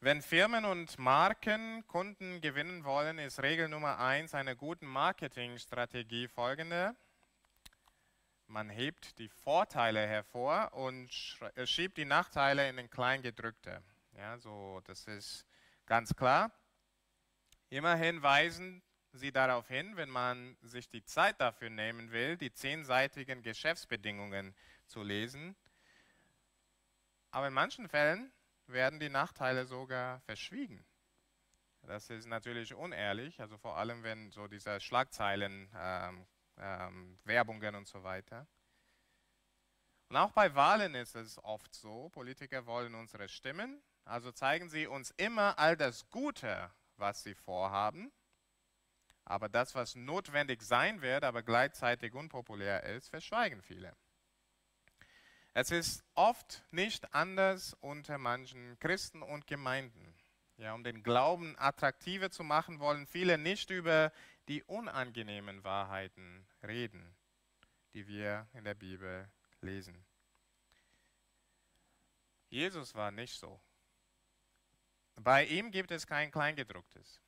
Wenn Firmen und Marken Kunden gewinnen wollen, ist Regel Nummer eins einer guten Marketingstrategie folgende. Man hebt die Vorteile hervor und äh, schiebt die Nachteile in den Kleingedrückte. Ja, so, das ist ganz klar. Immerhin weisen Sie darauf hin, wenn man sich die Zeit dafür nehmen will, die zehnseitigen Geschäftsbedingungen zu lesen. Aber in manchen Fällen werden die Nachteile sogar verschwiegen. Das ist natürlich unehrlich, also vor allem wenn so diese Schlagzeilen, ähm, ähm, Werbungen und so weiter. Und auch bei Wahlen ist es oft so, Politiker wollen unsere Stimmen, also zeigen sie uns immer all das Gute, was sie vorhaben, aber das, was notwendig sein wird, aber gleichzeitig unpopulär ist, verschweigen viele. Es ist oft nicht anders unter manchen Christen und Gemeinden. Ja, um den Glauben attraktiver zu machen, wollen viele nicht über die unangenehmen Wahrheiten reden, die wir in der Bibel lesen. Jesus war nicht so. Bei ihm gibt es kein Kleingedrucktes.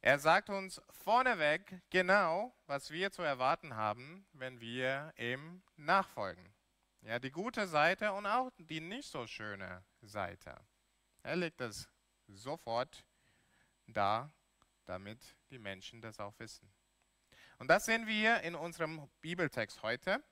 Er sagt uns vorneweg genau, was wir zu erwarten haben, wenn wir ihm nachfolgen. Ja, die gute Seite und auch die nicht so schöne Seite. Er legt das sofort da, damit die Menschen das auch wissen. Und das sehen wir in unserem Bibeltext heute.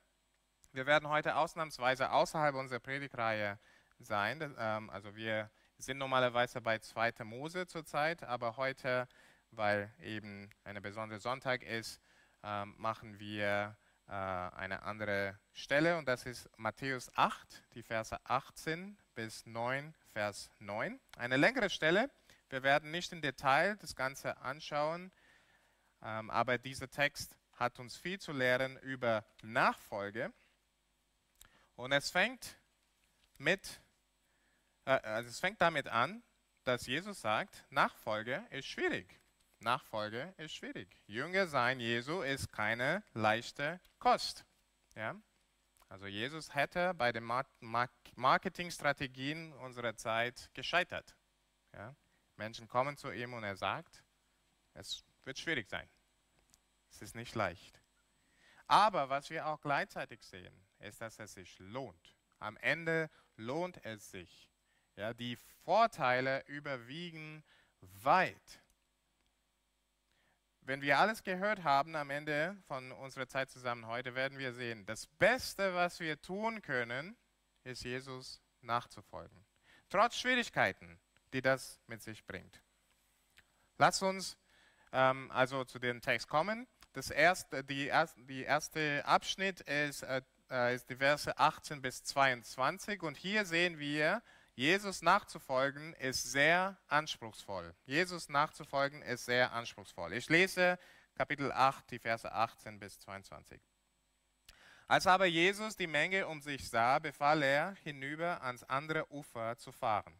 Wir werden heute ausnahmsweise außerhalb unserer Predigtreihe sein. Ähm, also wir sind normalerweise bei 2. Mose zurzeit, aber heute, weil eben ein besonderer Sonntag ist, ähm, machen wir äh, eine andere Stelle und das ist Matthäus 8, die Verse 18 bis 9, Vers 9. Eine längere Stelle. Wir werden nicht im Detail das Ganze anschauen, ähm, aber dieser Text hat uns viel zu lehren über Nachfolge. Und es fängt mit, äh, also es fängt damit an, dass Jesus sagt, Nachfolge ist schwierig. Nachfolge ist schwierig. Jünger sein Jesu ist keine leichte Kost. Ja? Also Jesus hätte bei den Marketingstrategien unserer Zeit gescheitert. Ja? Menschen kommen zu ihm und er sagt, es wird schwierig sein. Es ist nicht leicht. Aber was wir auch gleichzeitig sehen, ist, dass es sich lohnt. Am Ende lohnt es sich. Ja, die Vorteile überwiegen weit wenn wir alles gehört haben am Ende von unserer Zeit zusammen heute, werden wir sehen, das Beste, was wir tun können, ist Jesus nachzufolgen. Trotz Schwierigkeiten, die das mit sich bringt. Lass uns ähm, also zu dem Text kommen. Das erste, die, erste, die erste Abschnitt ist, äh, äh ist die Verse 18 bis 22 und hier sehen wir, Jesus nachzufolgen ist sehr anspruchsvoll. Jesus nachzufolgen ist sehr anspruchsvoll. Ich lese Kapitel 8, die Verse 18 bis 22. Als aber Jesus die Menge um sich sah, befahl er, hinüber ans andere Ufer zu fahren.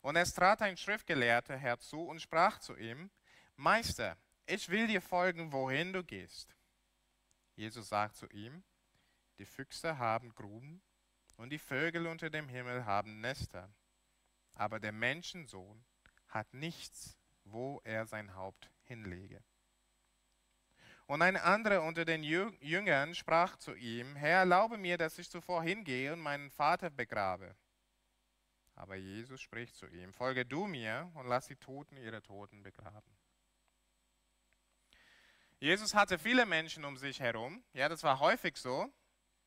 Und es trat ein Schriftgelehrter herzu und sprach zu ihm, Meister, ich will dir folgen, wohin du gehst. Jesus sagt zu ihm, die Füchse haben Gruben und die Vögel unter dem Himmel haben Nester, aber der Menschensohn hat nichts, wo er sein Haupt hinlege. Und ein anderer unter den Jüngern sprach zu ihm, Herr, erlaube mir, dass ich zuvor hingehe und meinen Vater begrabe. Aber Jesus spricht zu ihm, folge du mir und lass die Toten ihre Toten begraben. Jesus hatte viele Menschen um sich herum. Ja, das war häufig so.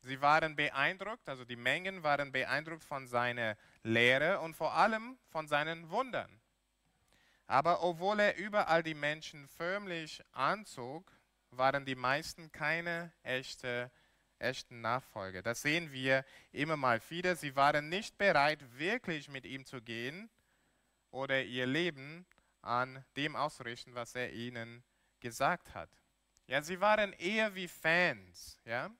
Sie waren beeindruckt, also die Mengen waren beeindruckt von seiner Lehre und vor allem von seinen Wundern. Aber obwohl er überall die Menschen förmlich anzog, waren die meisten keine echte, echten Nachfolger. Das sehen wir immer mal wieder. Sie waren nicht bereit, wirklich mit ihm zu gehen oder ihr Leben an dem auszurichten, was er ihnen gesagt hat. Ja, sie waren eher wie Fans, ja.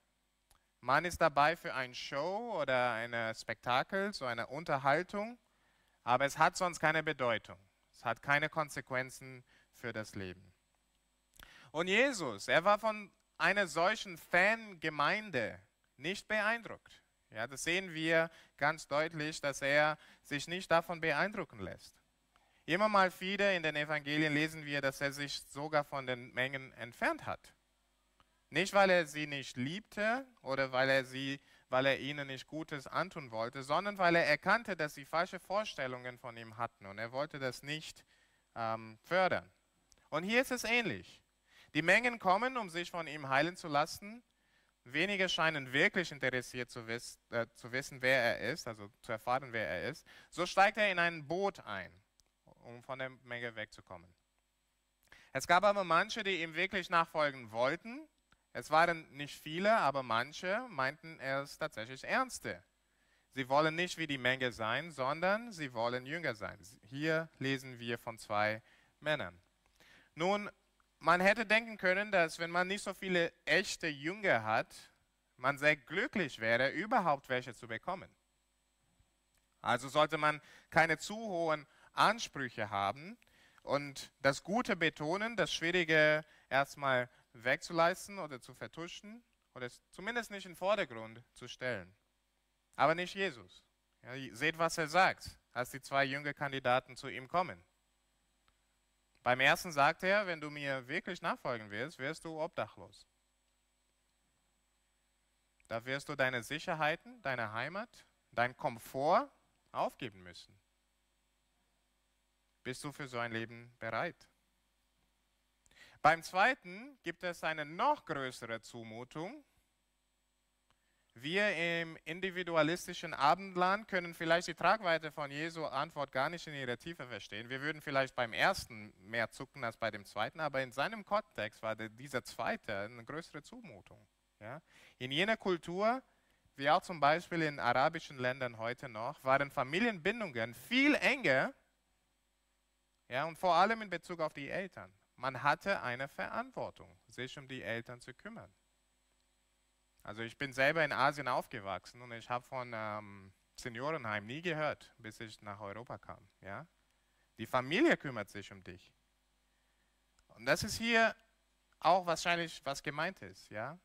Man ist dabei für eine Show oder ein Spektakel, so eine Unterhaltung, aber es hat sonst keine Bedeutung. Es hat keine Konsequenzen für das Leben. Und Jesus, er war von einer solchen Fangemeinde nicht beeindruckt. Ja, das sehen wir ganz deutlich, dass er sich nicht davon beeindrucken lässt. Immer mal wieder in den Evangelien lesen wir, dass er sich sogar von den Mengen entfernt hat. Nicht, weil er sie nicht liebte oder weil er, sie, weil er ihnen nicht Gutes antun wollte, sondern weil er erkannte, dass sie falsche Vorstellungen von ihm hatten und er wollte das nicht ähm, fördern. Und hier ist es ähnlich. Die Mengen kommen, um sich von ihm heilen zu lassen. Wenige scheinen wirklich interessiert zu, wiss, äh, zu wissen, wer er ist, also zu erfahren, wer er ist. So steigt er in ein Boot ein, um von der Menge wegzukommen. Es gab aber manche, die ihm wirklich nachfolgen wollten es waren nicht viele, aber manche meinten es tatsächlich ernste. Sie wollen nicht wie die Menge sein, sondern sie wollen Jünger sein. Hier lesen wir von zwei Männern. Nun, man hätte denken können, dass wenn man nicht so viele echte Jünger hat, man sehr glücklich wäre, überhaupt welche zu bekommen. Also sollte man keine zu hohen Ansprüche haben und das Gute betonen, das Schwierige erstmal wegzuleisten oder zu vertuschen oder zumindest nicht in den Vordergrund zu stellen. Aber nicht Jesus. Ja, seht, was er sagt, als die zwei Jüngerkandidaten zu ihm kommen. Beim ersten sagt er, wenn du mir wirklich nachfolgen willst, wirst du obdachlos. Da wirst du deine Sicherheiten, deine Heimat, dein Komfort aufgeben müssen. Bist du für so ein Leben bereit? Beim zweiten gibt es eine noch größere Zumutung. Wir im individualistischen Abendland können vielleicht die Tragweite von Jesu Antwort gar nicht in ihrer Tiefe verstehen. Wir würden vielleicht beim ersten mehr zucken als bei dem zweiten, aber in seinem Kontext war dieser zweite eine größere Zumutung. Ja? In jener Kultur, wie auch zum Beispiel in arabischen Ländern heute noch, waren Familienbindungen viel enger ja, und vor allem in Bezug auf die Eltern. Man hatte eine Verantwortung, sich um die Eltern zu kümmern. Also ich bin selber in Asien aufgewachsen und ich habe von ähm, Seniorenheim nie gehört, bis ich nach Europa kam. Ja? Die Familie kümmert sich um dich. Und das ist hier auch wahrscheinlich, was gemeint ist. Ja?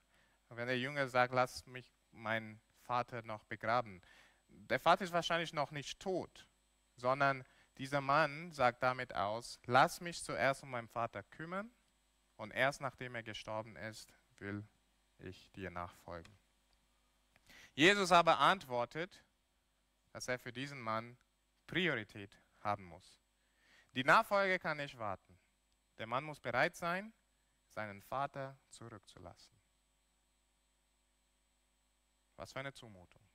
Wenn der Junge sagt, lass mich meinen Vater noch begraben. Der Vater ist wahrscheinlich noch nicht tot, sondern dieser Mann sagt damit aus, lass mich zuerst um meinen Vater kümmern und erst nachdem er gestorben ist, will ich dir nachfolgen. Jesus aber antwortet, dass er für diesen Mann Priorität haben muss. Die Nachfolge kann nicht warten. Der Mann muss bereit sein, seinen Vater zurückzulassen. Was für eine Zumutung.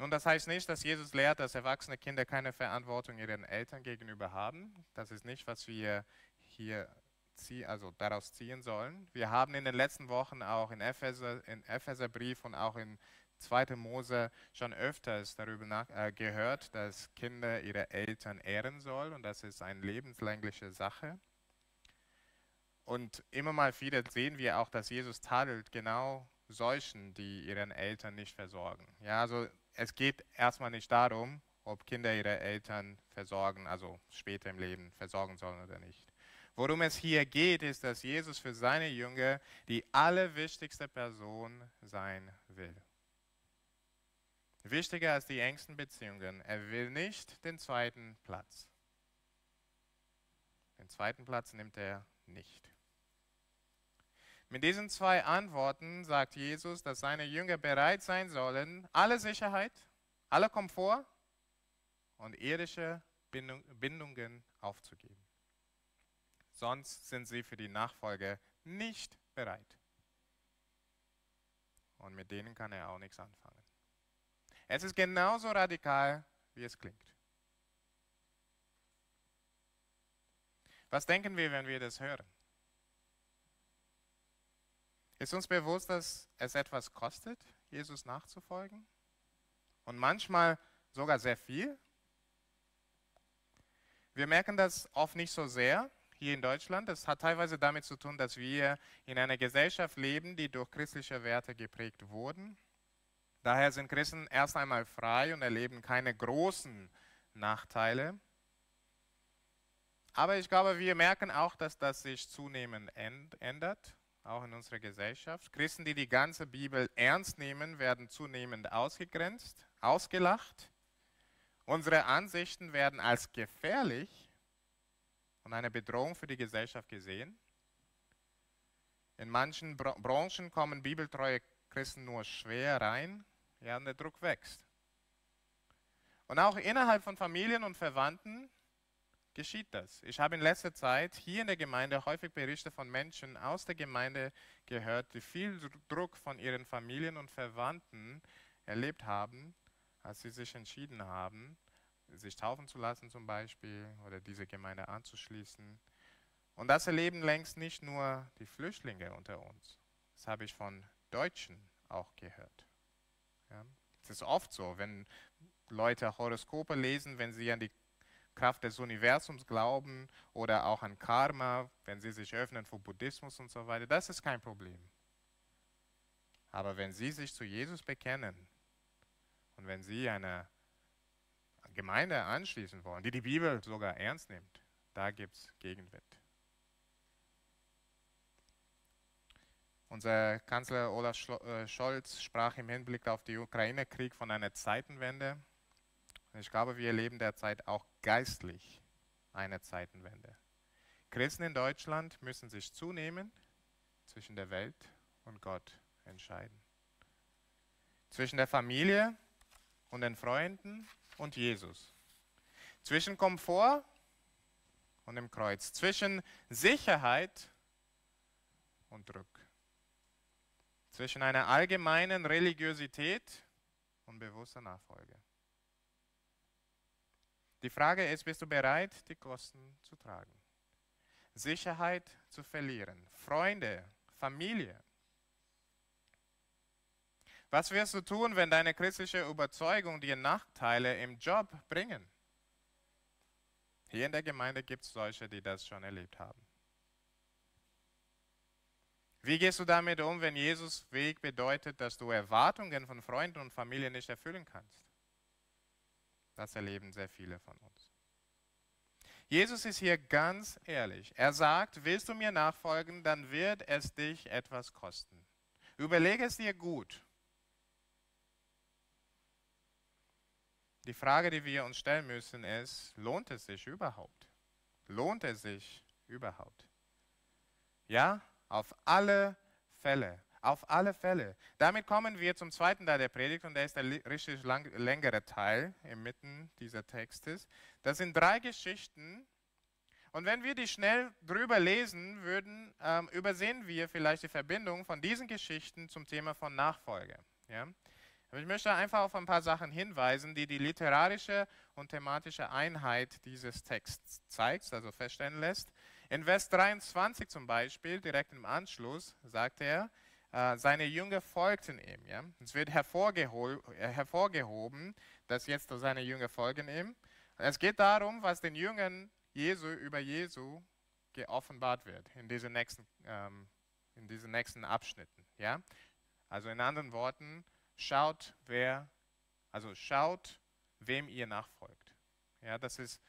Nun, das heißt nicht, dass Jesus lehrt, dass erwachsene Kinder keine Verantwortung ihren Eltern gegenüber haben. Das ist nicht, was wir hier zieh, also daraus ziehen sollen. Wir haben in den letzten Wochen auch in Epheser, in Epheserbrief und auch in 2. Mose schon öfters darüber nach, äh, gehört, dass Kinder ihre Eltern ehren sollen und das ist eine lebenslängliche Sache. Und immer mal wieder sehen wir auch, dass Jesus tadelt genau solchen, die ihren Eltern nicht versorgen. Ja, also es geht erstmal nicht darum, ob Kinder ihre Eltern versorgen, also später im Leben versorgen sollen oder nicht. Worum es hier geht, ist, dass Jesus für seine Jünger die allerwichtigste Person sein will. Wichtiger als die engsten Beziehungen. Er will nicht den zweiten Platz. Den zweiten Platz nimmt er nicht. Mit diesen zwei Antworten sagt Jesus, dass seine Jünger bereit sein sollen, alle Sicherheit, alle Komfort und irdische Bindungen aufzugeben. Sonst sind sie für die Nachfolge nicht bereit. Und mit denen kann er auch nichts anfangen. Es ist genauso radikal, wie es klingt. Was denken wir, wenn wir das hören? Ist uns bewusst, dass es etwas kostet, Jesus nachzufolgen? Und manchmal sogar sehr viel? Wir merken das oft nicht so sehr hier in Deutschland. Das hat teilweise damit zu tun, dass wir in einer Gesellschaft leben, die durch christliche Werte geprägt wurden. Daher sind Christen erst einmal frei und erleben keine großen Nachteile. Aber ich glaube, wir merken auch, dass das sich zunehmend ändert auch in unserer Gesellschaft. Christen, die die ganze Bibel ernst nehmen, werden zunehmend ausgegrenzt, ausgelacht. Unsere Ansichten werden als gefährlich und eine Bedrohung für die Gesellschaft gesehen. In manchen Branchen kommen bibeltreue Christen nur schwer rein, ja, und der Druck wächst. Und auch innerhalb von Familien und Verwandten geschieht das. Ich habe in letzter Zeit hier in der Gemeinde häufig Berichte von Menschen aus der Gemeinde gehört, die viel Druck von ihren Familien und Verwandten erlebt haben, als sie sich entschieden haben, sich taufen zu lassen zum Beispiel oder diese Gemeinde anzuschließen. Und das erleben längst nicht nur die Flüchtlinge unter uns. Das habe ich von Deutschen auch gehört. Ja. Es ist oft so, wenn Leute Horoskope lesen, wenn sie an die Kraft des Universums glauben oder auch an Karma, wenn sie sich öffnen für Buddhismus und so weiter, das ist kein Problem. Aber wenn sie sich zu Jesus bekennen und wenn sie eine Gemeinde anschließen wollen, die die Bibel sogar ernst nimmt, da gibt es Gegenwind. Unser Kanzler Olaf äh, Scholz sprach im Hinblick auf den Ukraine-Krieg von einer Zeitenwende. Ich glaube, wir erleben derzeit auch geistlich eine Zeitenwende. Christen in Deutschland müssen sich zunehmend zwischen der Welt und Gott entscheiden. Zwischen der Familie und den Freunden und Jesus. Zwischen Komfort und dem Kreuz. Zwischen Sicherheit und Druck. Zwischen einer allgemeinen Religiosität und bewusster Nachfolge. Die Frage ist, bist du bereit, die Kosten zu tragen? Sicherheit zu verlieren, Freunde, Familie. Was wirst du tun, wenn deine christliche Überzeugung dir Nachteile im Job bringen? Hier in der Gemeinde gibt es solche, die das schon erlebt haben. Wie gehst du damit um, wenn Jesus Weg bedeutet, dass du Erwartungen von Freunden und Familie nicht erfüllen kannst? Das erleben sehr viele von uns. Jesus ist hier ganz ehrlich. Er sagt, willst du mir nachfolgen, dann wird es dich etwas kosten. Überlege es dir gut. Die Frage, die wir uns stellen müssen, ist, lohnt es sich überhaupt? Lohnt es sich überhaupt? Ja, auf alle Fälle. Auf alle Fälle. Damit kommen wir zum zweiten Teil der Predigt und der ist der richtig lang, längere Teil inmitten dieser Textes. Das sind drei Geschichten und wenn wir die schnell drüber lesen würden, ähm, übersehen wir vielleicht die Verbindung von diesen Geschichten zum Thema von Nachfolge. Ja? Aber ich möchte einfach auf ein paar Sachen hinweisen, die die literarische und thematische Einheit dieses Texts zeigt, also feststellen lässt. In Vers 23 zum Beispiel, direkt im Anschluss, sagt er, seine Jünger folgten ihm. Ja? Es wird äh, hervorgehoben, dass jetzt seine Jünger folgen ihm. Es geht darum, was den Jüngern Jesu über Jesu geoffenbart wird in diesen nächsten, ähm, in diesen nächsten Abschnitten. Ja? Also in anderen Worten, schaut, wer, also schaut, wem ihr nachfolgt. Ja, das ist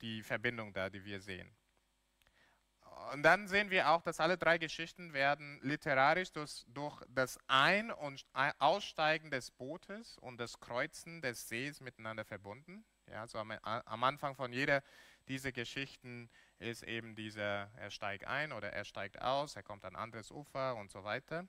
die Verbindung da, die wir sehen. Und dann sehen wir auch, dass alle drei Geschichten werden literarisch durch, durch das Ein- und Aussteigen des Bootes und das Kreuzen des Sees miteinander verbunden. Ja, also am, am Anfang von jeder dieser Geschichten ist eben dieser, er steigt ein oder er steigt aus, er kommt an anderes Ufer und so weiter.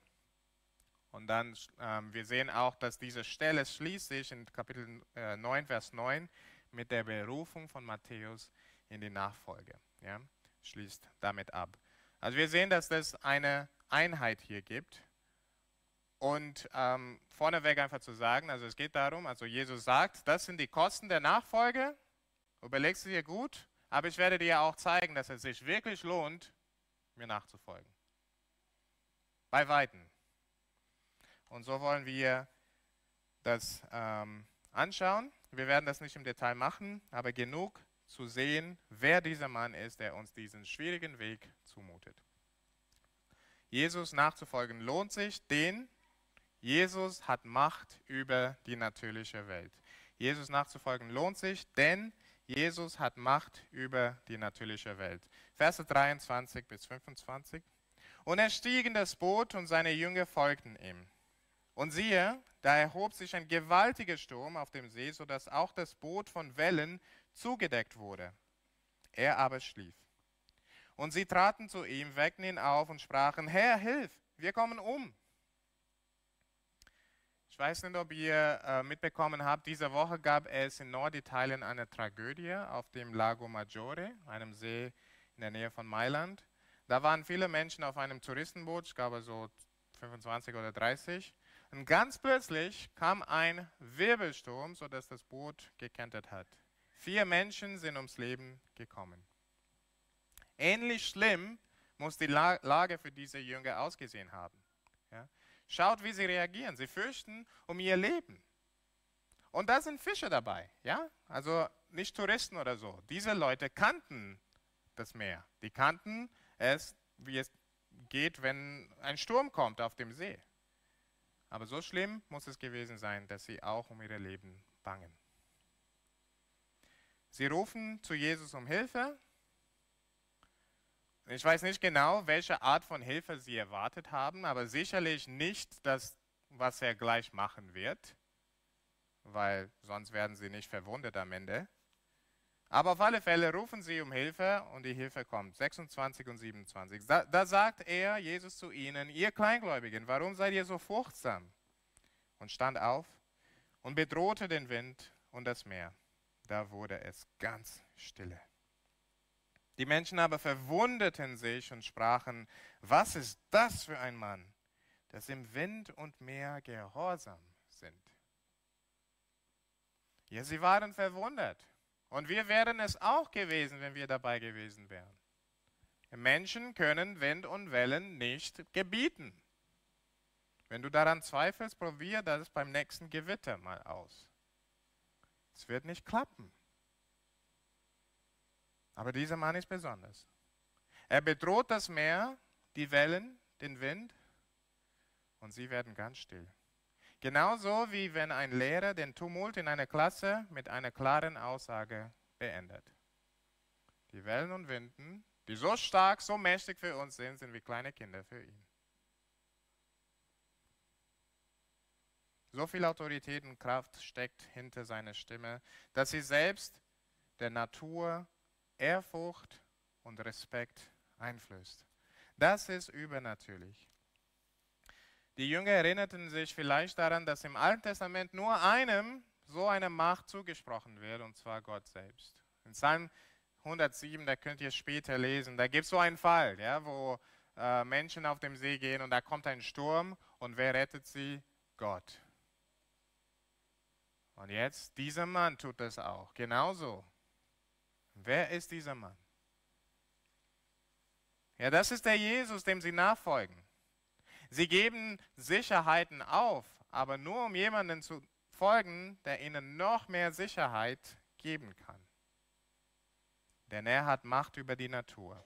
Und dann, ähm, wir sehen auch, dass diese Stelle schließt sich in Kapitel äh, 9, Vers 9 mit der Berufung von Matthäus in die Nachfolge. Ja? Schließt damit ab. Also wir sehen, dass es eine Einheit hier gibt. Und ähm, vorneweg einfach zu sagen, also es geht darum, also Jesus sagt, das sind die Kosten der Nachfolge. Überlegst du dir gut, aber ich werde dir auch zeigen, dass es sich wirklich lohnt, mir nachzufolgen. Bei Weitem. Und so wollen wir das ähm, anschauen. Wir werden das nicht im Detail machen, aber genug zu sehen, wer dieser Mann ist, der uns diesen schwierigen Weg zumutet. Jesus nachzufolgen lohnt sich, denn Jesus hat Macht über die natürliche Welt. Jesus nachzufolgen lohnt sich, denn Jesus hat Macht über die natürliche Welt. Verse 23 bis 25. Und er stieg in das Boot und seine Jünger folgten ihm. Und siehe, da erhob sich ein gewaltiger Sturm auf dem See, sodass auch das Boot von Wellen zugedeckt wurde. Er aber schlief. Und sie traten zu ihm, weckten ihn auf und sprachen, Herr, hilf, wir kommen um. Ich weiß nicht, ob ihr äh, mitbekommen habt, diese Woche gab es in Norditalien eine Tragödie auf dem Lago Maggiore, einem See in der Nähe von Mailand. Da waren viele Menschen auf einem Touristenboot, ich glaube so 25 oder 30. Und ganz plötzlich kam ein Wirbelsturm, sodass das Boot gekentert hat. Vier Menschen sind ums Leben gekommen. Ähnlich schlimm muss die Lage für diese Jünger ausgesehen haben. Ja? Schaut, wie sie reagieren. Sie fürchten um ihr Leben. Und da sind Fische dabei. Ja? Also nicht Touristen oder so. Diese Leute kannten das Meer. Die kannten es, wie es geht, wenn ein Sturm kommt auf dem See. Aber so schlimm muss es gewesen sein, dass sie auch um ihr Leben bangen. Sie rufen zu Jesus um Hilfe. Ich weiß nicht genau, welche Art von Hilfe sie erwartet haben, aber sicherlich nicht das, was er gleich machen wird, weil sonst werden sie nicht verwundet am Ende. Aber auf alle Fälle rufen sie um Hilfe und die Hilfe kommt. 26 und 27. Da, da, sagt er, Jesus zu ihnen, ihr Kleingläubigen, warum seid ihr so furchtsam? Und stand auf und bedrohte den Wind und das Meer. Da wurde es ganz stille. Die Menschen aber verwunderten sich und sprachen, was ist das für ein Mann, dass im Wind und Meer gehorsam sind? Ja, sie waren verwundert. Und wir wären es auch gewesen, wenn wir dabei gewesen wären. Menschen können Wind und Wellen nicht gebieten. Wenn du daran zweifelst, probier das beim nächsten Gewitter mal aus. Es wird nicht klappen. Aber dieser Mann ist besonders. Er bedroht das Meer, die Wellen, den Wind und sie werden ganz still. Genauso wie wenn ein Lehrer den Tumult in einer Klasse mit einer klaren Aussage beendet. Die Wellen und Winden, die so stark, so mächtig für uns sind, sind wie kleine Kinder für ihn. So viel Autorität und Kraft steckt hinter seiner Stimme, dass sie selbst der Natur Ehrfurcht und Respekt einflößt. Das ist übernatürlich. Die Jünger erinnerten sich vielleicht daran, dass im Alten Testament nur einem so eine Macht zugesprochen wird, und zwar Gott selbst. In Psalm 107, da könnt ihr später lesen, da gibt es so einen Fall, ja, wo äh, Menschen auf dem See gehen und da kommt ein Sturm und wer rettet sie? Gott. Und jetzt, dieser Mann tut das auch, genauso. Wer ist dieser Mann? Ja, das ist der Jesus, dem sie nachfolgen. Sie geben Sicherheiten auf, aber nur um jemanden zu folgen, der ihnen noch mehr Sicherheit geben kann. Denn er hat Macht über die Natur.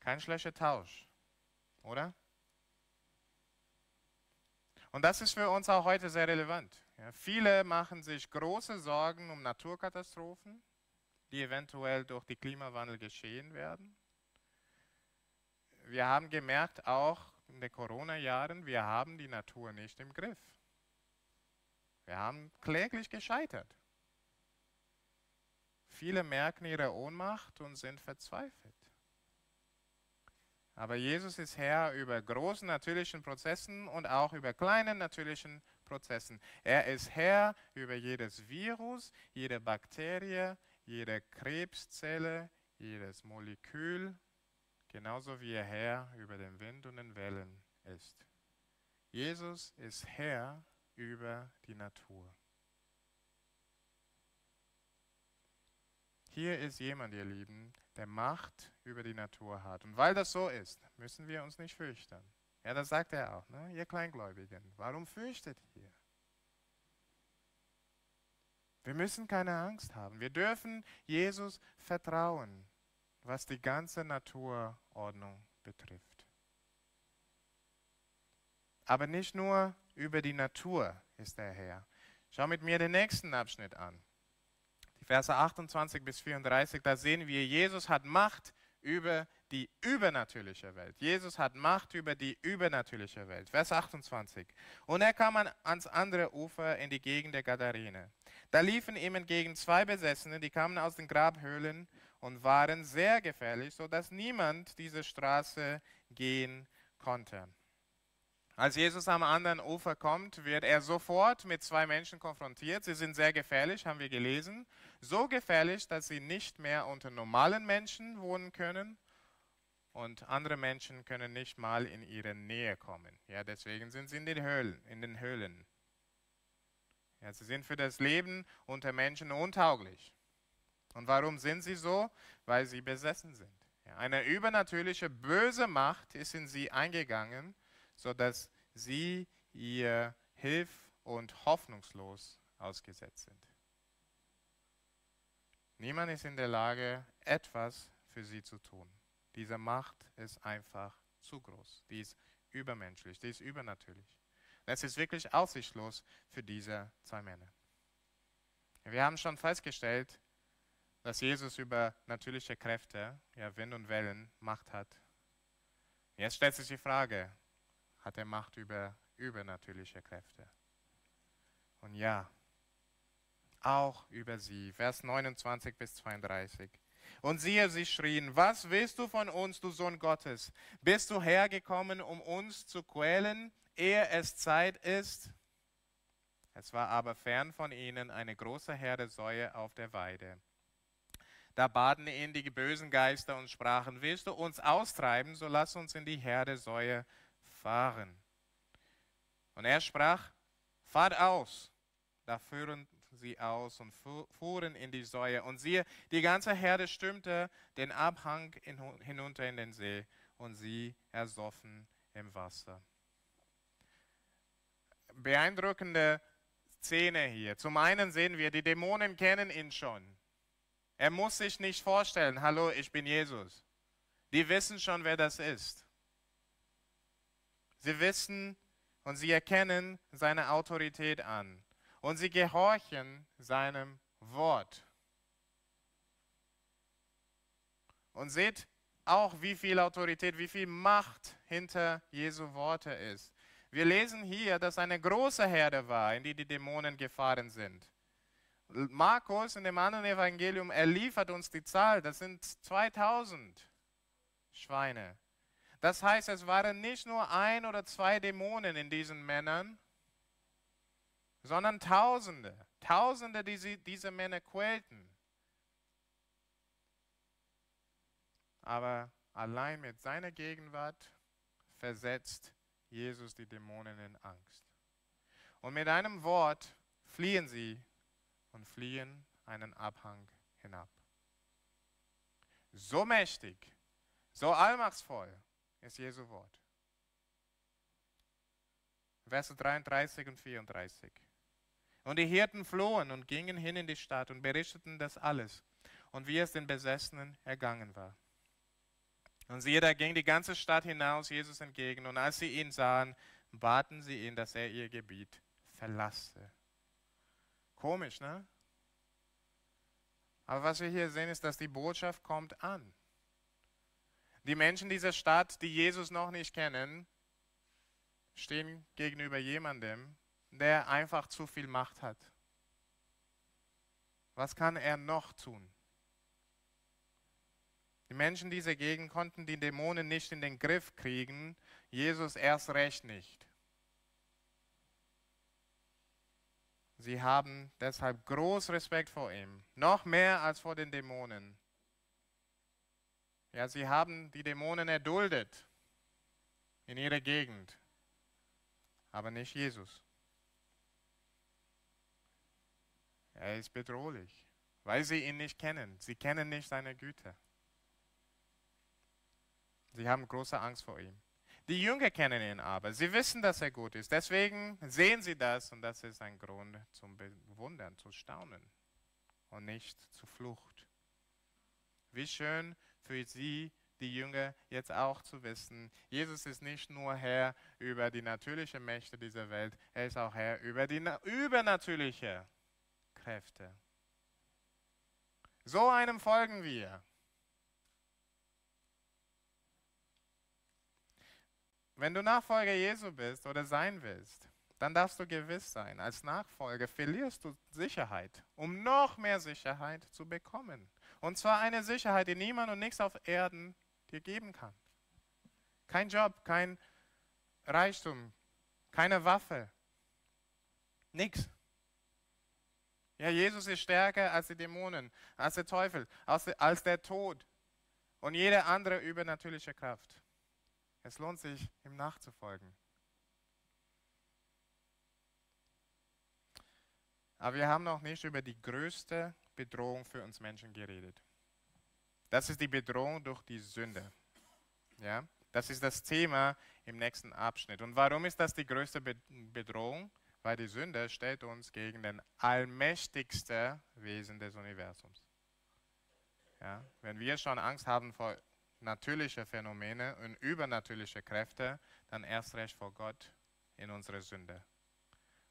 Kein schlechter Tausch, oder? Und das ist für uns auch heute sehr relevant. Ja, viele machen sich große Sorgen um Naturkatastrophen, die eventuell durch den Klimawandel geschehen werden. Wir haben gemerkt, auch in den Corona-Jahren, wir haben die Natur nicht im Griff. Wir haben kläglich gescheitert. Viele merken ihre Ohnmacht und sind verzweifelt. Aber Jesus ist Herr über großen natürlichen Prozessen und auch über kleinen natürlichen Prozessen. Er ist Herr über jedes Virus, jede Bakterie, jede Krebszelle, jedes Molekül, genauso wie er Herr über den Wind und den Wellen ist. Jesus ist Herr über die Natur. Hier ist jemand, ihr Lieben, der Macht über die Natur hat. Und weil das so ist, müssen wir uns nicht fürchten. Ja, das sagt er auch, ne? ihr Kleingläubigen. Warum fürchtet ihr? Wir müssen keine Angst haben. Wir dürfen Jesus vertrauen was die ganze Naturordnung betrifft. Aber nicht nur über die Natur ist er Herr. Schau mit mir den nächsten Abschnitt an. Die Verse 28 bis 34, da sehen wir, Jesus hat Macht über die übernatürliche Welt. Jesus hat Macht über die übernatürliche Welt. Vers 28. Und er kam ans andere Ufer in die Gegend der Gadarene. Da liefen ihm entgegen zwei Besessene, die kamen aus den Grabhöhlen und waren sehr gefährlich, sodass niemand diese Straße gehen konnte. Als Jesus am anderen Ufer kommt, wird er sofort mit zwei Menschen konfrontiert. Sie sind sehr gefährlich, haben wir gelesen. So gefährlich, dass sie nicht mehr unter normalen Menschen wohnen können und andere Menschen können nicht mal in ihre Nähe kommen. Ja, deswegen sind sie in den Höhlen. In den Höhlen. Ja, sie sind für das Leben unter Menschen untauglich. Und warum sind sie so? Weil sie besessen sind. Ja, eine übernatürliche böse Macht ist in sie eingegangen sodass sie ihr hilf- und hoffnungslos ausgesetzt sind. Niemand ist in der Lage, etwas für sie zu tun. Diese Macht ist einfach zu groß. Die ist übermenschlich, die ist übernatürlich. Es ist wirklich aussichtslos für diese zwei Männer. Wir haben schon festgestellt, dass Jesus über natürliche Kräfte, ja Wind und Wellen, Macht hat. Jetzt stellt sich die Frage, hat er Macht über übernatürliche Kräfte. Und ja, auch über sie. Vers 29 bis 32. Und siehe, sie schrien, was willst du von uns, du Sohn Gottes? Bist du hergekommen, um uns zu quälen, ehe es Zeit ist? Es war aber fern von ihnen eine große Herde Säue auf der Weide. Da baten ihn die bösen Geister und sprachen, willst du uns austreiben, so lass uns in die Herde Säue fahren. Und er sprach, fahrt aus. Da fuhren sie aus und fuhren in die Säue. Und siehe, die ganze Herde stürmte den Abhang hinunter in den See und sie ersoffen im Wasser. Beeindruckende Szene hier. Zum einen sehen wir, die Dämonen kennen ihn schon. Er muss sich nicht vorstellen, hallo, ich bin Jesus. Die wissen schon, wer das ist. Sie wissen und sie erkennen seine Autorität an und sie gehorchen seinem Wort. Und seht auch, wie viel Autorität, wie viel Macht hinter Jesu Worte ist. Wir lesen hier, dass eine große Herde war, in die die Dämonen gefahren sind. Markus in dem anderen Evangelium, er liefert uns die Zahl, das sind 2000 Schweine. Das heißt, es waren nicht nur ein oder zwei Dämonen in diesen Männern, sondern Tausende, Tausende, die sie, diese Männer quälten. Aber allein mit seiner Gegenwart versetzt Jesus die Dämonen in Angst. Und mit einem Wort fliehen sie und fliehen einen Abhang hinab. So mächtig, so allmachtsvoll ist Jesu Wort. Verse 33 und 34. Und die Hirten flohen und gingen hin in die Stadt und berichteten das alles und wie es den Besessenen ergangen war. Und siehe, da ging die ganze Stadt hinaus Jesus entgegen und als sie ihn sahen, baten sie ihn, dass er ihr Gebiet verlasse. Komisch, ne? Aber was wir hier sehen, ist, dass die Botschaft kommt an. Die Menschen dieser Stadt, die Jesus noch nicht kennen, stehen gegenüber jemandem, der einfach zu viel Macht hat. Was kann er noch tun? Die Menschen dieser Gegend konnten die Dämonen nicht in den Griff kriegen, Jesus erst recht nicht. Sie haben deshalb groß Respekt vor ihm, noch mehr als vor den Dämonen. Ja, sie haben die Dämonen erduldet in ihrer Gegend, aber nicht Jesus. Er ist bedrohlich, weil sie ihn nicht kennen. Sie kennen nicht seine Güte. Sie haben große Angst vor ihm. Die Jünger kennen ihn aber. Sie wissen, dass er gut ist. Deswegen sehen sie das und das ist ein Grund zum Bewundern, zu staunen und nicht zur Flucht. Wie schön für sie, die Jünger, jetzt auch zu wissen. Jesus ist nicht nur Herr über die natürlichen Mächte dieser Welt, er ist auch Herr über die übernatürlichen Kräfte. So einem folgen wir. Wenn du Nachfolger Jesu bist oder sein willst, dann darfst du gewiss sein, als Nachfolger verlierst du Sicherheit, um noch mehr Sicherheit zu bekommen. Und zwar eine Sicherheit, die niemand und nichts auf Erden dir geben kann. Kein Job, kein Reichtum, keine Waffe, nichts. Ja, Jesus ist stärker als die Dämonen, als der Teufel, als der, Tod und jede andere übernatürliche Kraft. Es lohnt sich, ihm nachzufolgen. Aber wir haben noch nicht über die größte Bedrohung für uns Menschen geredet. Das ist die Bedrohung durch die Sünde. Ja? Das ist das Thema im nächsten Abschnitt. Und warum ist das die größte Bedrohung? Weil die Sünde stellt uns gegen den allmächtigsten Wesen des Universums. Ja? Wenn wir schon Angst haben vor natürlichen Phänomenen und übernatürlichen Kräften, dann erst recht vor Gott in unserer Sünde.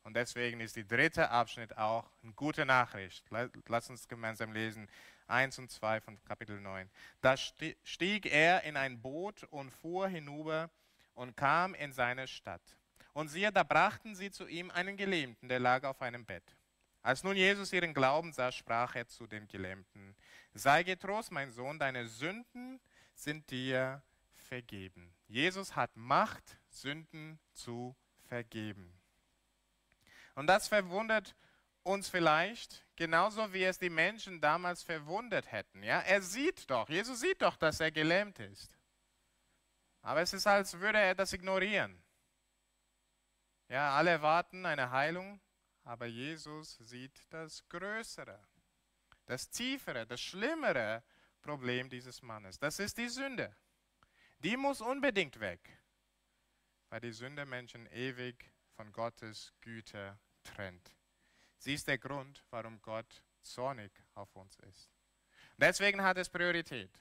Und deswegen ist die dritte Abschnitt auch eine gute Nachricht. Lass uns gemeinsam lesen. 1 und 2 von Kapitel 9. Da stieg er in ein Boot und fuhr hinüber und kam in seine Stadt. Und siehe, da brachten sie zu ihm einen Gelähmten, der lag auf einem Bett. Als nun Jesus ihren Glauben sah, sprach er zu dem Gelähmten, sei getrost, mein Sohn, deine Sünden sind dir vergeben. Jesus hat Macht, Sünden zu vergeben. Und das verwundert uns vielleicht genauso, wie es die Menschen damals verwundert hätten. Ja? Er sieht doch, Jesus sieht doch, dass er gelähmt ist. Aber es ist, als würde er das ignorieren. Ja, alle warten eine Heilung, aber Jesus sieht das Größere, das Tiefere, das Schlimmere Problem dieses Mannes. Das ist die Sünde. Die muss unbedingt weg, weil die Sünde Menschen ewig von Gottes Güte trennt. Sie ist der Grund, warum Gott zornig auf uns ist. Deswegen hat es Priorität.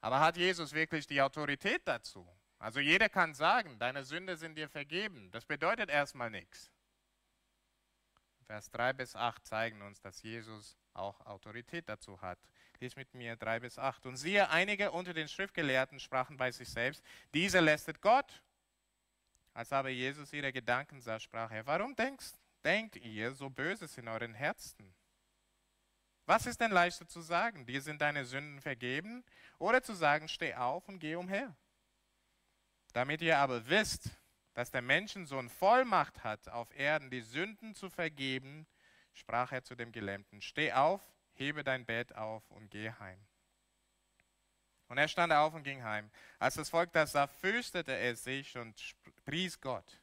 Aber hat Jesus wirklich die Autorität dazu? Also jeder kann sagen, deine Sünde sind dir vergeben. Das bedeutet erstmal nichts. Vers 3 bis 8 zeigen uns, dass Jesus auch Autorität dazu hat. Lies mit mir 3 bis 8. Und siehe, einige unter den Schriftgelehrten sprachen bei sich selbst, dieser lästet Gott. Als aber Jesus ihre Gedanken sah, sprach er, warum denkst, denkt ihr so Böses in euren Herzen? Was ist denn leichter zu sagen? Dir sind deine Sünden vergeben? Oder zu sagen, steh auf und geh umher? Damit ihr aber wisst, dass der Menschensohn Vollmacht hat, auf Erden die Sünden zu vergeben, sprach er zu dem Gelähmten, steh auf, hebe dein Bett auf und geh heim. Und er stand auf und ging heim. Als das Volk das sah, fürchtete er sich und pries Gott,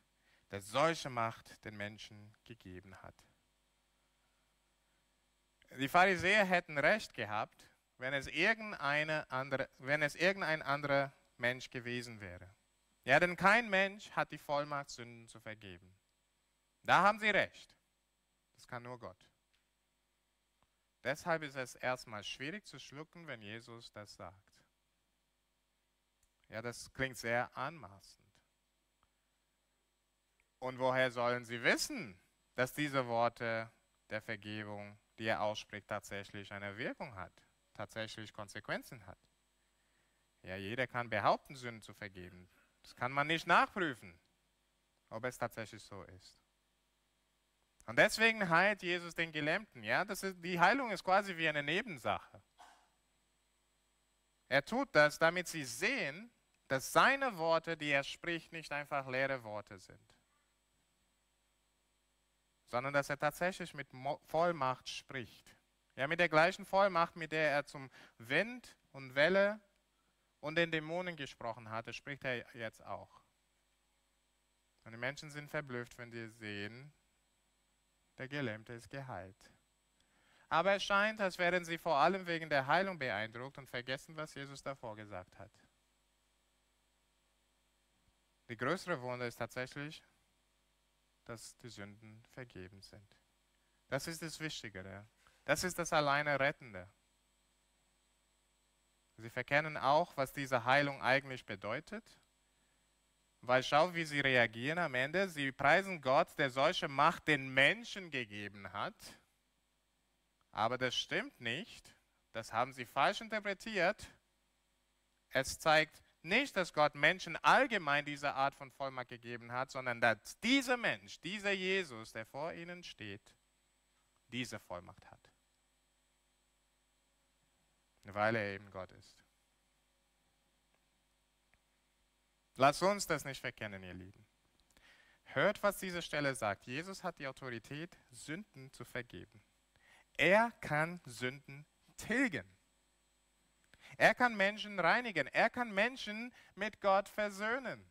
der solche Macht den Menschen gegeben hat. Die Pharisäer hätten recht gehabt, wenn es, irgendeine andere, wenn es irgendein anderer Mensch gewesen wäre. Ja, denn kein Mensch hat die Vollmacht, Sünden zu vergeben. Da haben sie recht. Das kann nur Gott. Deshalb ist es erstmal schwierig zu schlucken, wenn Jesus das sagt. Ja, das klingt sehr anmaßend. Und woher sollen sie wissen, dass diese Worte der Vergebung, die er ausspricht, tatsächlich eine Wirkung hat, tatsächlich Konsequenzen hat? Ja, jeder kann behaupten, Sünden zu vergeben. Das kann man nicht nachprüfen, ob es tatsächlich so ist. Und deswegen heilt Jesus den Gelähmten. Ja, das ist, die Heilung ist quasi wie eine Nebensache. Er tut das, damit sie sehen, dass seine Worte, die er spricht, nicht einfach leere Worte sind, sondern dass er tatsächlich mit Vollmacht spricht. Ja, mit der gleichen Vollmacht, mit der er zum Wind und Welle und den Dämonen gesprochen hatte, spricht er jetzt auch. Und die Menschen sind verblüfft, wenn sie sehen, der Gelähmte ist geheilt. Aber es scheint, als wären sie vor allem wegen der Heilung beeindruckt und vergessen, was Jesus davor gesagt hat. Die größere Wunder ist tatsächlich, dass die Sünden vergeben sind. Das ist das Wichtigere. Das ist das alleine Rettende. Sie verkennen auch, was diese Heilung eigentlich bedeutet. Weil schau, wie sie reagieren am Ende. Sie preisen Gott, der solche Macht den Menschen gegeben hat. Aber das stimmt nicht. Das haben sie falsch interpretiert. Es zeigt nicht, dass Gott Menschen allgemein diese Art von Vollmacht gegeben hat, sondern dass dieser Mensch, dieser Jesus, der vor ihnen steht, diese Vollmacht hat. Weil er eben Gott ist. Lass uns das nicht verkennen, ihr Lieben. Hört, was diese Stelle sagt. Jesus hat die Autorität, Sünden zu vergeben. Er kann Sünden tilgen. Er kann Menschen reinigen. Er kann Menschen mit Gott versöhnen.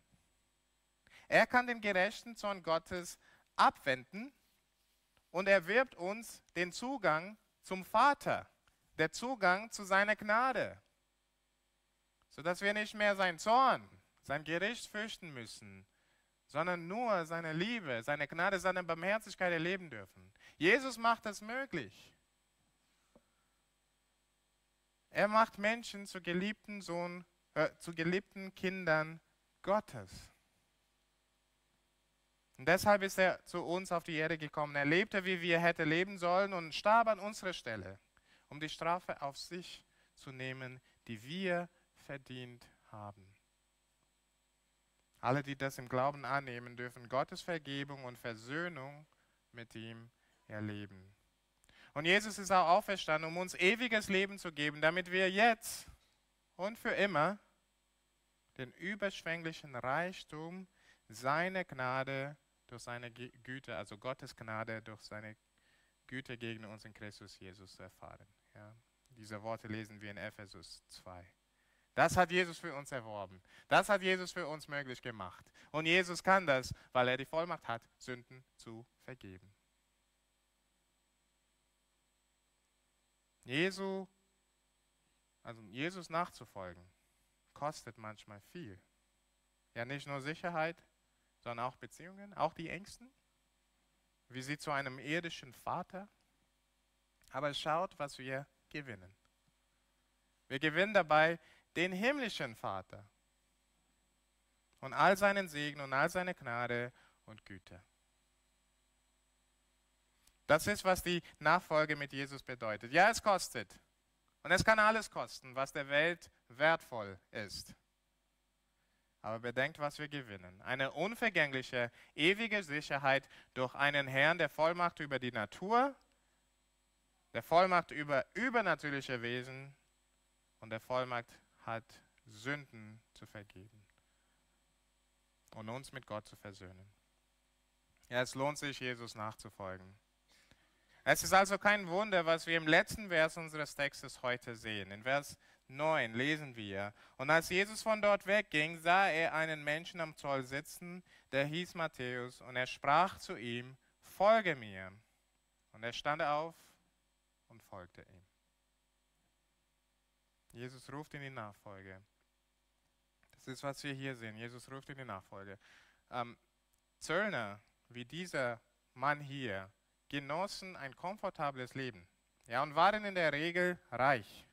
Er kann den gerechten Zorn Gottes abwenden und er wirbt uns den Zugang zum Vater, der Zugang zu seiner Gnade, sodass wir nicht mehr sein Zorn, sein Gericht fürchten müssen, sondern nur seine Liebe, seine Gnade, seine Barmherzigkeit erleben dürfen. Jesus macht das möglich. Er macht Menschen zu geliebten Sohn, äh, zu geliebten Kindern Gottes. Und deshalb ist er zu uns auf die Erde gekommen. Er lebte, wie wir hätte leben sollen und starb an unserer Stelle, um die Strafe auf sich zu nehmen, die wir verdient haben. Alle, die das im Glauben annehmen, dürfen Gottes Vergebung und Versöhnung mit ihm erleben. Und Jesus ist auch auferstanden, um uns ewiges Leben zu geben, damit wir jetzt und für immer den überschwänglichen Reichtum seiner Gnade durch seine Güte, also Gottes Gnade durch seine Güte gegen uns in Christus Jesus erfahren. Ja, diese Worte lesen wir in Ephesus 2. Das hat Jesus für uns erworben. Das hat Jesus für uns möglich gemacht. Und Jesus kann das, weil er die Vollmacht hat, Sünden zu vergeben. Jesu, also Jesus nachzufolgen, kostet manchmal viel. Ja, nicht nur Sicherheit, sondern auch Beziehungen, auch die Ängsten, wie sie zu einem irdischen Vater. Aber schaut, was wir gewinnen. Wir gewinnen dabei den himmlischen Vater und all seinen Segen und all seine Gnade und Güte. Das ist, was die Nachfolge mit Jesus bedeutet. Ja, es kostet. Und es kann alles kosten, was der Welt wertvoll ist. Aber bedenkt, was wir gewinnen. Eine unvergängliche, ewige Sicherheit durch einen Herrn der Vollmacht über die Natur, der Vollmacht über übernatürliche Wesen und der Vollmacht hat, Sünden zu vergeben und uns mit Gott zu versöhnen. Ja, es lohnt sich, Jesus nachzufolgen. Es ist also kein Wunder, was wir im letzten Vers unseres Textes heute sehen. In Vers 9 lesen wir, und als Jesus von dort wegging, sah er einen Menschen am Zoll sitzen, der hieß Matthäus, und er sprach zu ihm, folge mir. Und er stand auf und folgte ihm. Jesus ruft in die Nachfolge. Das ist, was wir hier sehen. Jesus ruft in die Nachfolge. Ähm, Zöllner wie dieser Mann hier genossen ein komfortables Leben ja, und waren in der Regel reich.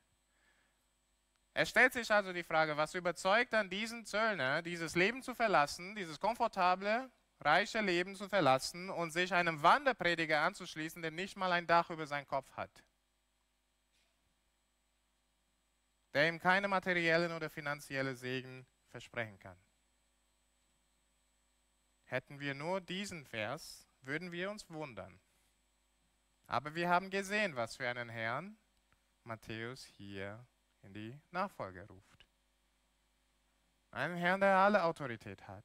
Es stellt sich also die Frage, was überzeugt dann diesen Zöllner, dieses Leben zu verlassen, dieses komfortable, reiche Leben zu verlassen und sich einem Wanderprediger anzuschließen, der nicht mal ein Dach über seinen Kopf hat, der ihm keine materiellen oder finanzielle Segen versprechen kann. Hätten wir nur diesen Vers, würden wir uns wundern. Aber wir haben gesehen, was für einen Herrn Matthäus hier in die Nachfolge ruft. Einen Herrn, der alle Autorität hat,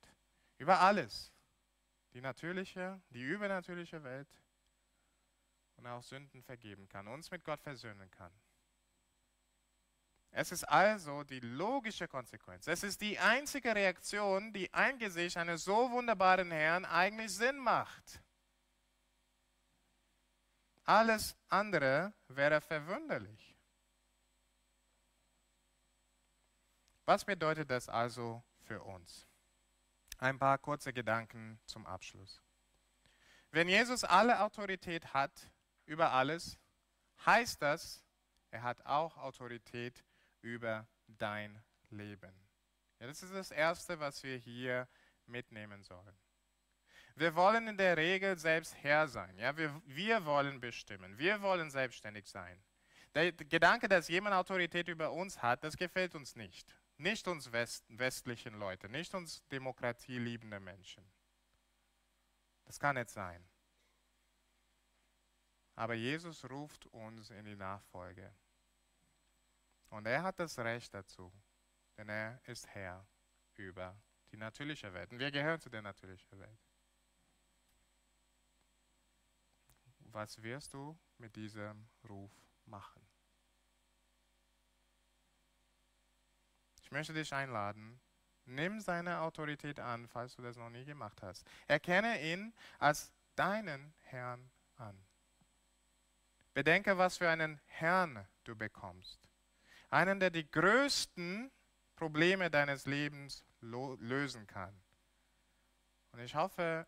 über alles. Die natürliche, die übernatürliche Welt und auch Sünden vergeben kann, uns mit Gott versöhnen kann. Es ist also die logische Konsequenz. Es ist die einzige Reaktion, die angesichts eines so wunderbaren Herrn eigentlich Sinn macht. Alles andere wäre verwunderlich. Was bedeutet das also für uns? Ein paar kurze Gedanken zum Abschluss. Wenn Jesus alle Autorität hat über alles, heißt das, er hat auch Autorität über dein Leben. Ja, das ist das Erste, was wir hier mitnehmen sollen. Wir wollen in der Regel selbst Herr sein. Ja? Wir, wir wollen bestimmen. Wir wollen selbstständig sein. Der Gedanke, dass jemand Autorität über uns hat, das gefällt uns nicht. nicht uns West westlichen Leute, nicht uns demokratieliebende Menschen. Das kann nicht sein. Aber Jesus ruft uns in die Nachfolge. Und er hat das Recht dazu, denn er ist Herr über die natürliche Welt. Und wir gehören zu der natürlichen Welt. Was wirst du mit diesem Ruf machen? Ich möchte dich einladen, nimm seine Autorität an, falls du das noch nie gemacht hast. Erkenne ihn als deinen Herrn an. Bedenke, was für einen Herrn du bekommst. Einen, der die größten Probleme deines Lebens lösen kann. Und ich hoffe,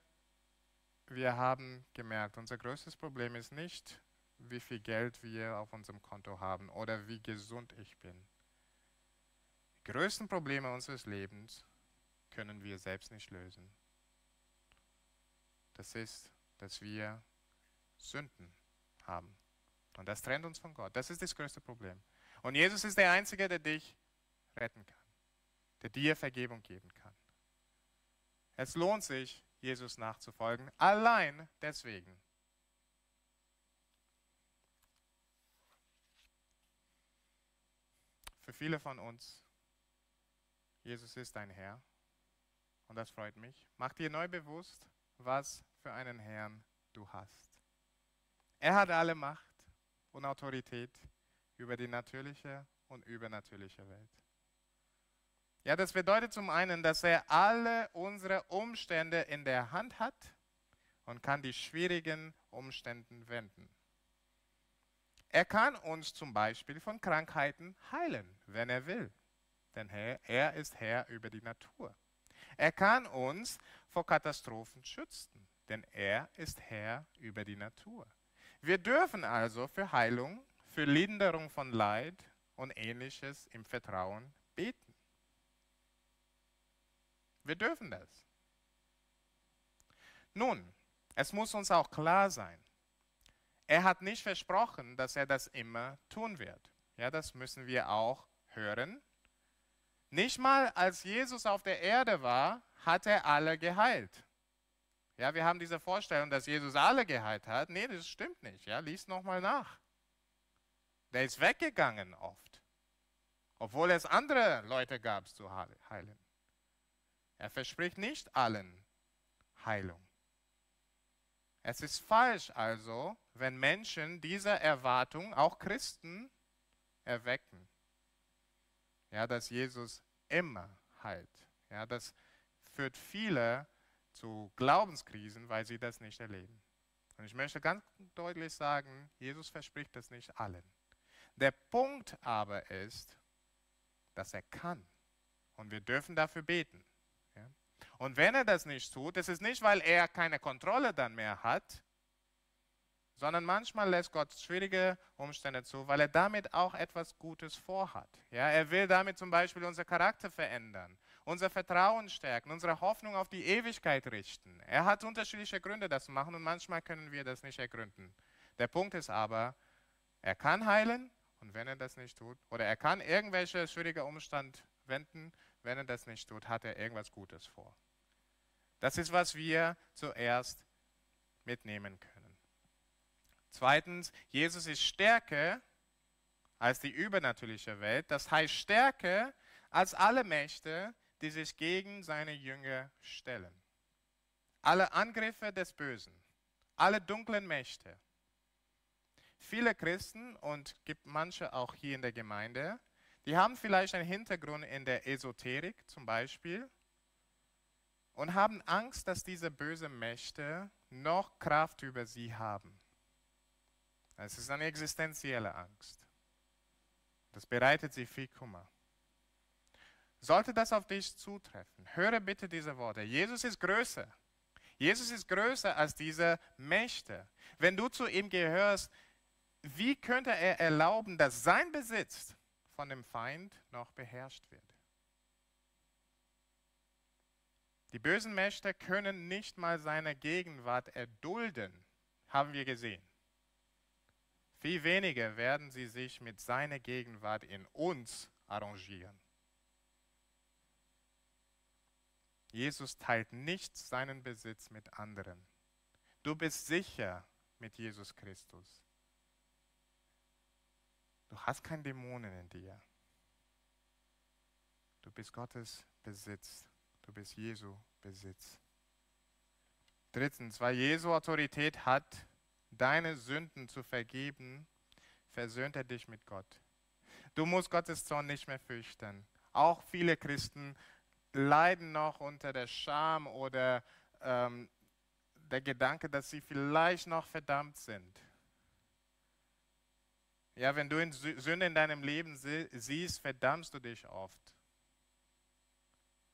wir haben gemerkt, unser größtes Problem ist nicht, wie viel Geld wir auf unserem Konto haben oder wie gesund ich bin. Die größten Probleme unseres Lebens können wir selbst nicht lösen. Das ist, dass wir Sünden haben. Und das trennt uns von Gott. Das ist das größte Problem. Und Jesus ist der Einzige, der dich retten kann, der dir Vergebung geben kann. Es lohnt sich, Jesus nachzufolgen, allein deswegen. Für viele von uns Jesus ist dein Herr. Und das freut mich. Mach dir neu bewusst, was für einen Herrn du hast. Er hat alle Macht und Autorität über die natürliche und übernatürliche Welt. Ja, das bedeutet zum einen, dass er alle unsere Umstände in der Hand hat und kann die schwierigen Umstände wenden. Er kann uns zum Beispiel von Krankheiten heilen, wenn er will denn er ist Herr über die Natur. Er kann uns vor Katastrophen schützen, denn er ist Herr über die Natur. Wir dürfen also für Heilung, für Linderung von Leid und ähnliches im Vertrauen beten. Wir dürfen das. Nun, es muss uns auch klar sein, er hat nicht versprochen, dass er das immer tun wird. Ja, das müssen wir auch hören nicht mal als Jesus auf der Erde war, hat er alle geheilt. Ja, wir haben diese Vorstellung, dass Jesus alle geheilt hat. Nee, das stimmt nicht. Ja, lies nochmal nach. Der ist weggegangen oft, obwohl es andere Leute gab zu heilen. Er verspricht nicht allen Heilung. Es ist falsch also, wenn Menschen diese Erwartung, auch Christen, erwecken ja, dass Jesus immer heilt. Ja, das führt viele zu Glaubenskrisen, weil sie das nicht erleben. Und ich möchte ganz deutlich sagen, Jesus verspricht das nicht allen. Der Punkt aber ist, dass er kann. Und wir dürfen dafür beten. Und wenn er das nicht tut, ist nicht, weil er keine Kontrolle dann mehr hat, sondern manchmal lässt Gott schwierige Umstände zu, weil er damit auch etwas Gutes vorhat. Ja, er will damit zum Beispiel unser Charakter verändern, unser Vertrauen stärken, unsere Hoffnung auf die Ewigkeit richten. Er hat unterschiedliche Gründe, das zu machen und manchmal können wir das nicht ergründen. Der Punkt ist aber, er kann heilen und wenn er das nicht tut, oder er kann irgendwelche schwierige Umstände wenden, wenn er das nicht tut, hat er irgendwas Gutes vor. Das ist, was wir zuerst mitnehmen können. Zweitens, Jesus ist stärker als die übernatürliche Welt. Das heißt stärker als alle Mächte, die sich gegen seine Jünger stellen. Alle Angriffe des Bösen, alle dunklen Mächte. Viele Christen und gibt manche auch hier in der Gemeinde, die haben vielleicht einen Hintergrund in der Esoterik zum Beispiel und haben Angst, dass diese bösen Mächte noch Kraft über sie haben. Es ist eine existenzielle Angst. Das bereitet sie viel Kummer. Sollte das auf dich zutreffen, höre bitte diese Worte. Jesus ist größer. Jesus ist größer als diese Mächte. Wenn du zu ihm gehörst, wie könnte er erlauben, dass sein Besitz von dem Feind noch beherrscht wird? Die bösen Mächte können nicht mal seine Gegenwart erdulden, haben wir gesehen. Viel weniger werden sie sich mit seiner Gegenwart in uns arrangieren. Jesus teilt nicht seinen Besitz mit anderen. Du bist sicher mit Jesus Christus. Du hast keine Dämonen in dir. Du bist Gottes Besitz. Du bist Jesu Besitz. Drittens, weil Jesu Autorität hat, deine Sünden zu vergeben, versöhnt er dich mit Gott. Du musst Gottes Zorn nicht mehr fürchten. Auch viele Christen leiden noch unter der Scham oder ähm, der Gedanke, dass sie vielleicht noch verdammt sind. Ja, wenn du in Sünde in deinem Leben siehst, verdammst du dich oft.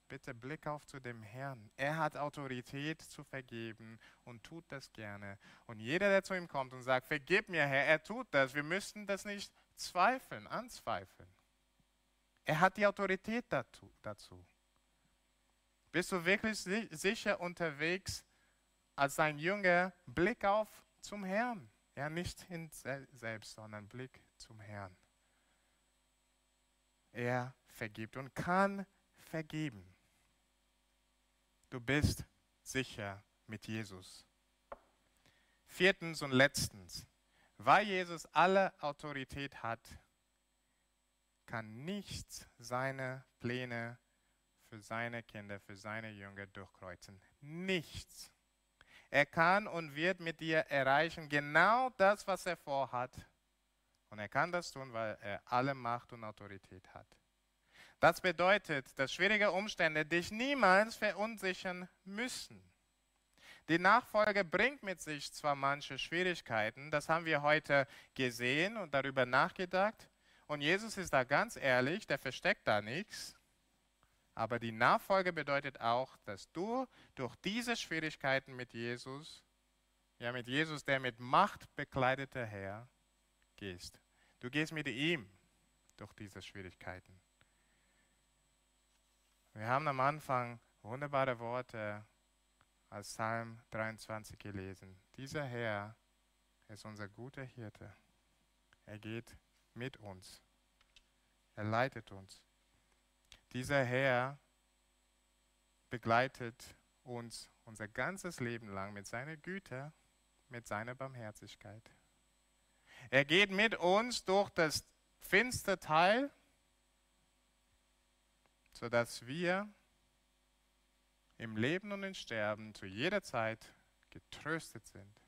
Bitte Blick auf zu dem Herrn. Er hat Autorität zu vergeben und tut das gerne. Und jeder, der zu ihm kommt und sagt, vergib mir, Herr, er tut das. Wir müssten das nicht zweifeln, anzweifeln. Er hat die Autorität dazu. Bist du wirklich sicher unterwegs als sein Jünger? Blick auf zum Herrn. Ja, nicht hin selbst, sondern Blick zum Herrn. Er vergibt und kann vergeben. Du bist sicher mit Jesus. Viertens und letztens, weil Jesus alle Autorität hat, kann nichts seine Pläne für seine Kinder, für seine Jünger durchkreuzen. Nichts. Er kann und wird mit dir erreichen genau das, was er vorhat. Und er kann das tun, weil er alle Macht und Autorität hat. Das bedeutet, dass schwierige Umstände dich niemals verunsichern müssen. Die Nachfolge bringt mit sich zwar manche Schwierigkeiten, das haben wir heute gesehen und darüber nachgedacht. Und Jesus ist da ganz ehrlich, der versteckt da nichts. Aber die Nachfolge bedeutet auch, dass du durch diese Schwierigkeiten mit Jesus, ja mit Jesus, der mit Macht bekleidete Herr, gehst. Du gehst mit ihm durch diese Schwierigkeiten. Wir haben am Anfang wunderbare Worte als Psalm 23 gelesen. Dieser Herr ist unser guter Hirte. Er geht mit uns. Er leitet uns. Dieser Herr begleitet uns unser ganzes Leben lang mit seiner Güte, mit seiner Barmherzigkeit. Er geht mit uns durch das finste Teil, sodass wir im Leben und im Sterben zu jeder Zeit getröstet sind.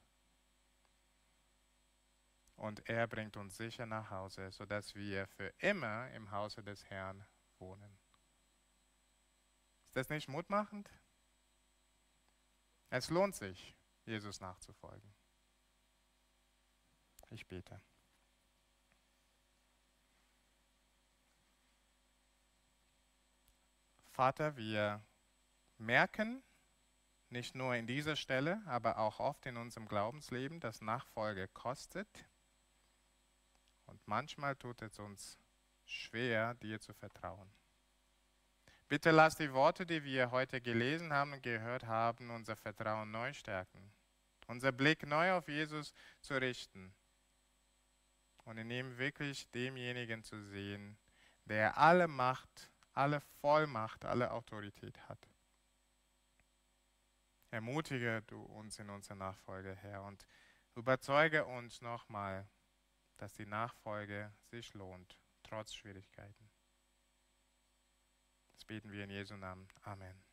Und er bringt uns sicher nach Hause, sodass wir für immer im Hause des Herrn wohnen. Ist das nicht mutmachend? Es lohnt sich, Jesus nachzufolgen. Ich bete. Vater, wir merken, nicht nur in dieser Stelle, aber auch oft in unserem Glaubensleben, dass Nachfolge kostet. Und manchmal tut es uns schwer, dir zu vertrauen. Bitte lass die Worte, die wir heute gelesen haben und gehört haben, unser Vertrauen neu stärken, unser Blick neu auf Jesus zu richten und in ihm wirklich demjenigen zu sehen, der alle Macht, alle Vollmacht, alle Autorität hat. Ermutige du uns in unserer Nachfolge, Herr, und überzeuge uns nochmal, dass die Nachfolge sich lohnt, trotz Schwierigkeiten beten wir in Jesu Namen. Amen.